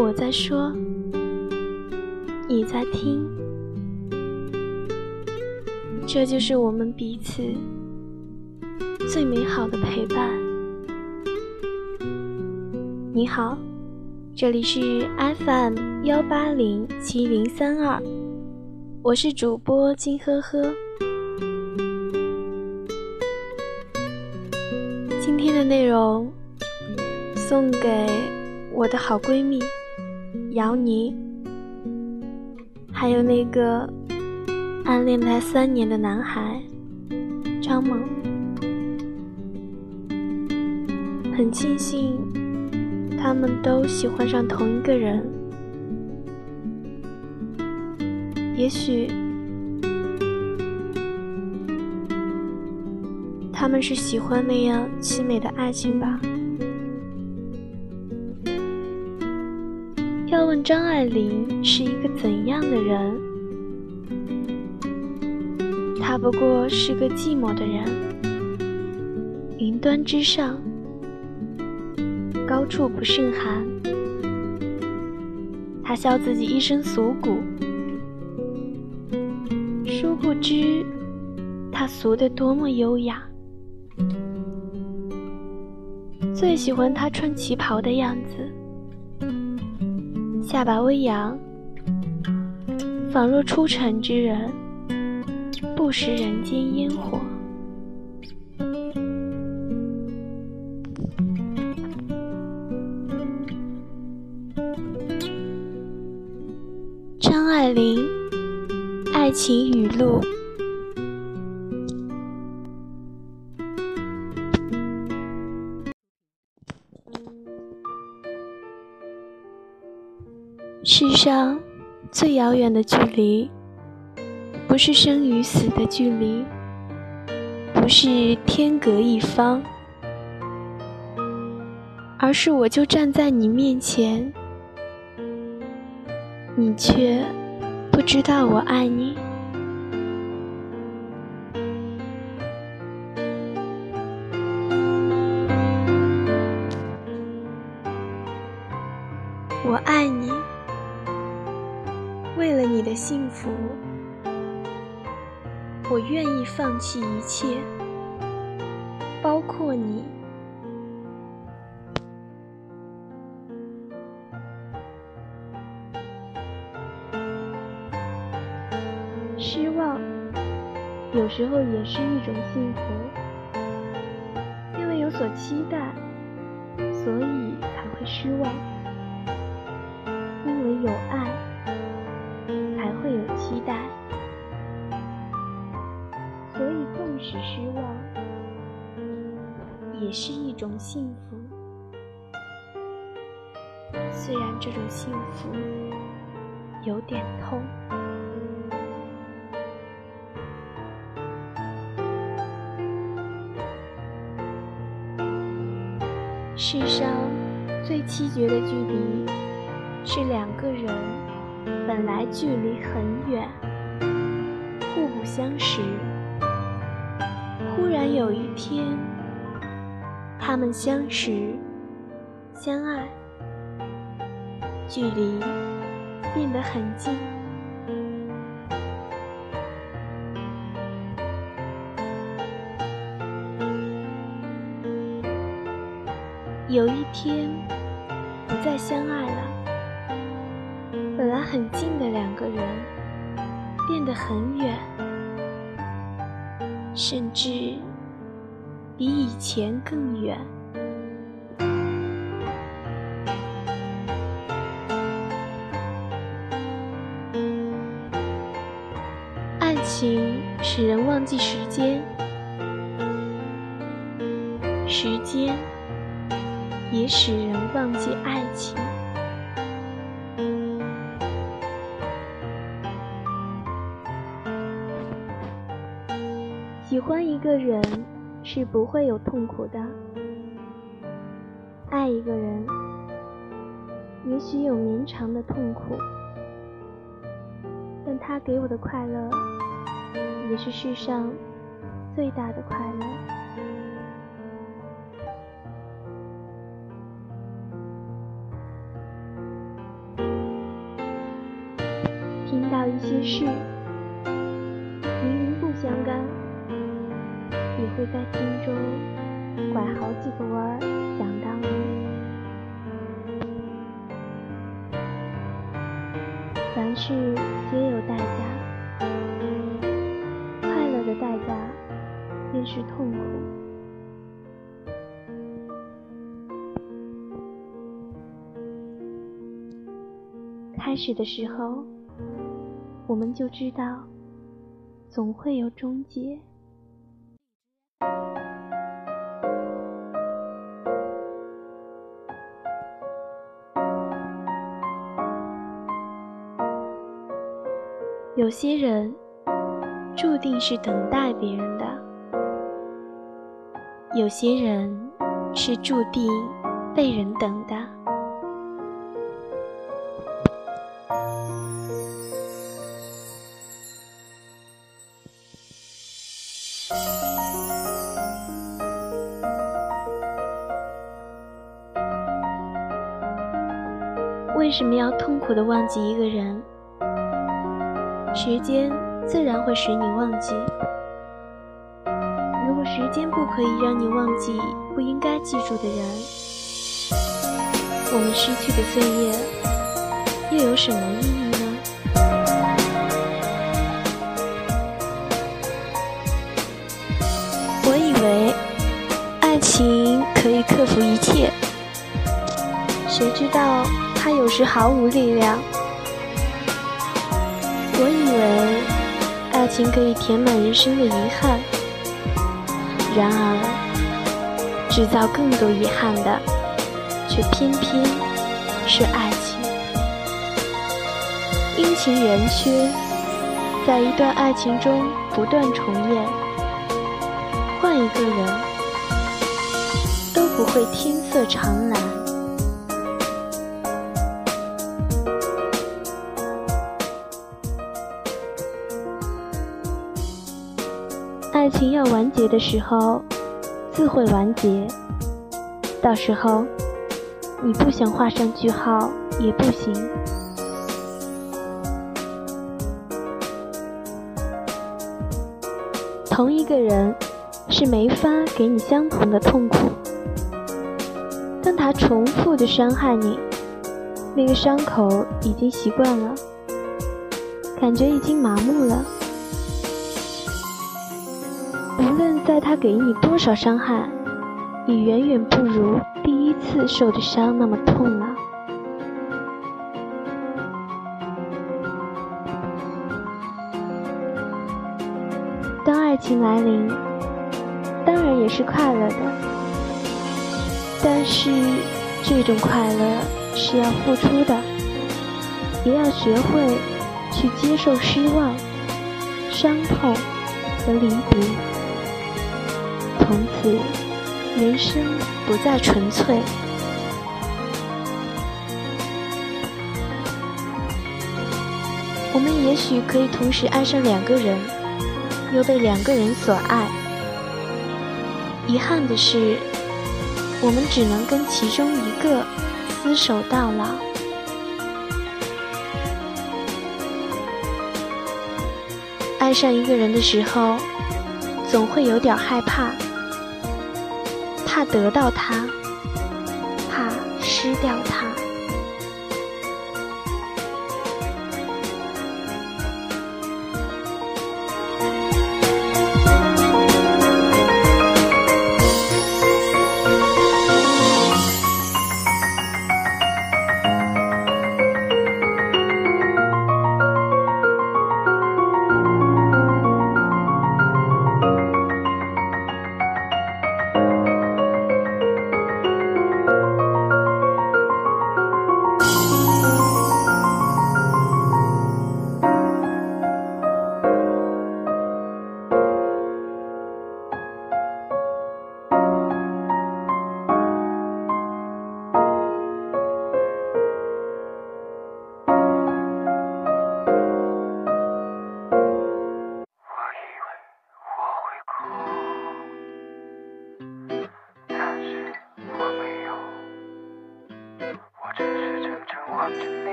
我在说，你在听，这就是我们彼此最美好的陪伴。你好。这里是 FM 幺八零七零三二，我是主播金呵呵。今天的内容送给我的好闺蜜姚妮，还有那个暗恋了他三年的男孩张猛。很庆幸。他们都喜欢上同一个人，也许他们是喜欢那样凄美的爱情吧。问张爱玲是一个怎样的人？她不过是个寂寞的人，云端之上。高处不胜寒，他笑自己一身俗骨，殊不知他俗得多么优雅。最喜欢他穿旗袍的样子，下巴微扬，仿若出尘之人，不食人间烟火。张爱玲爱情语录。世上最遥远的距离，不是生与死的距离，不是天隔一方，而是我就站在你面前，你却。不知道我爱你，我愿意放弃一切，包括你。失望，有时候也是一种幸福，因为有所期待，所以才会失望；因为有爱，才会有期待，是失望，也是一种幸福。虽然这种幸福有点痛。世上最凄绝的距离，是两个人本来距离很远，互不相识，突然有一天，他们相识、相爱，距离变得很近。有一天，不再相爱了。本来很近的两个人，变得很远，甚至比以前更远。爱情使人忘记时间，时间。也使人忘记爱情。一个人是不会有痛苦的，爱一个人也许有绵长的痛苦，但他给我的快乐，也是世上最大的快乐。会在心中拐好几个弯儿想到你。凡事皆有代价，快乐的代价便是痛苦。开始的时候，我们就知道，总会有终结。有些人注定是等待别人的，有些人是注定被人等的。为什么要痛苦的忘记一个人？时间自然会使你忘记。如果时间不可以让你忘记不应该记住的人，我们失去的岁月又有什么意义呢？我以为爱情可以克服一切，谁知道它有时毫无力量。情可以填满人生的遗憾，然而制造更多遗憾的，却偏偏是爱情。阴晴圆缺在一段爱情中不断重演，换一个人都不会天色常蓝。完结的时候，自会完结。到时候，你不想画上句号也不行。同一个人是没法给你相同的痛苦。当他重复的伤害你，那个伤口已经习惯了，感觉已经麻木了。在他给你多少伤害，已远远不如第一次受的伤那么痛了。当爱情来临，当然也是快乐的，但是这种快乐是要付出的，也要学会去接受失望、伤痛和离别。从此，人生不再纯粹。我们也许可以同时爱上两个人，又被两个人所爱。遗憾的是，我们只能跟其中一个厮守到老。爱上一个人的时候，总会有点害怕。怕得到他，怕失掉他。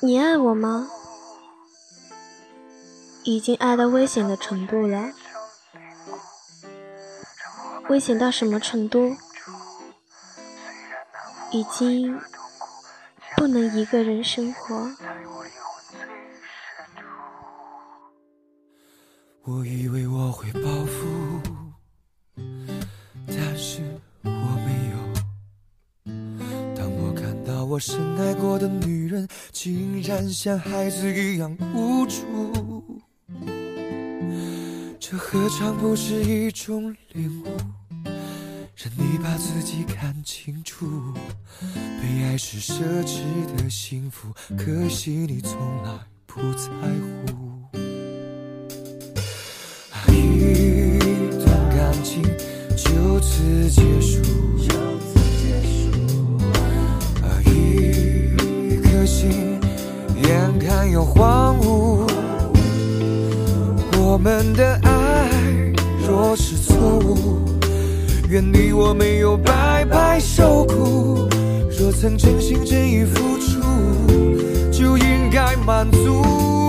你爱我吗？已经爱到危险的程度了。危险到什么程度？已经不能一个人生活。我以为我会报复，但是我深爱过的女人，竟然像孩子一样无助，这何尝不是一种领悟？让你把自己看清楚，被爱是奢侈的幸福，可惜你从来不在乎。一段感情就此结束，眼看要荒芜。我们的爱若是错误，愿你我没有白白受苦。若曾真心真意付出，就应该满足。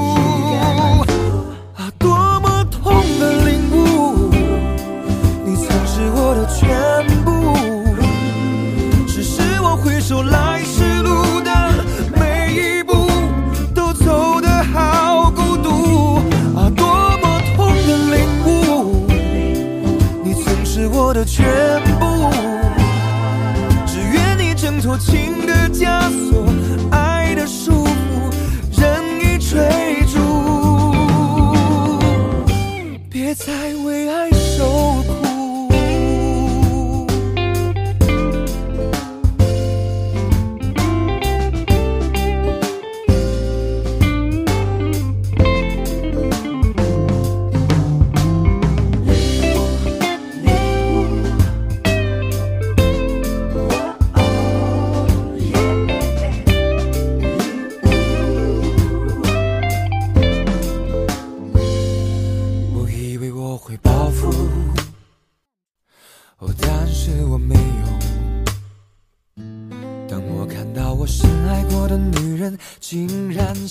只愿你挣脱情的枷锁爱的束缚任意追逐。别再为爱受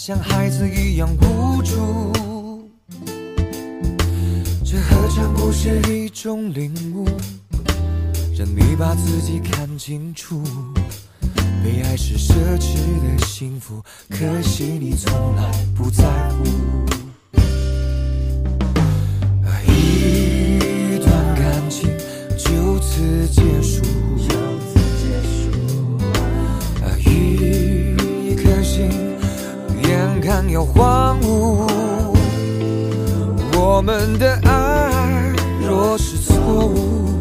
像孩子一样无助，这何尝不是一种领悟？让你把自己看清楚，被爱是奢侈的幸福，可惜你从来不在乎。要荒芜，我们的爱若是错误，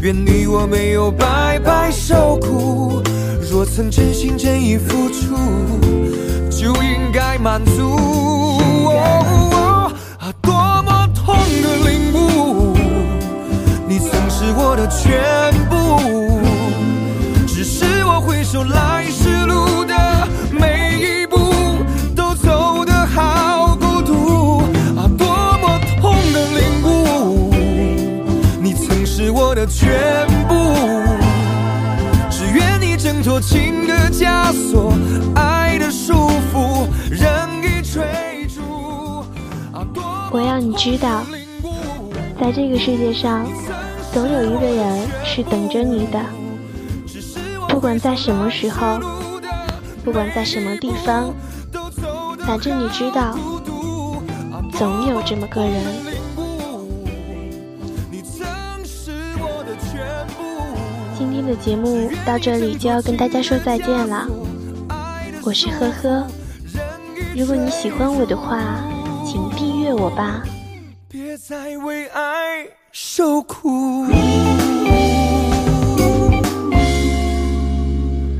愿你我没有白白受苦。若曾真心真意付出，就应该满足。啊，多么痛的领悟，你曾是我的全部，只是我回首来时路知道，在这个世界上，总有一个人是等着你的。不管在什么时候，不管在什么地方，反正你知道，总有这么个人。今天的节目到这里就要跟大家说再见了，我是呵呵。如果你喜欢我的话，请订阅我吧。在为爱受苦。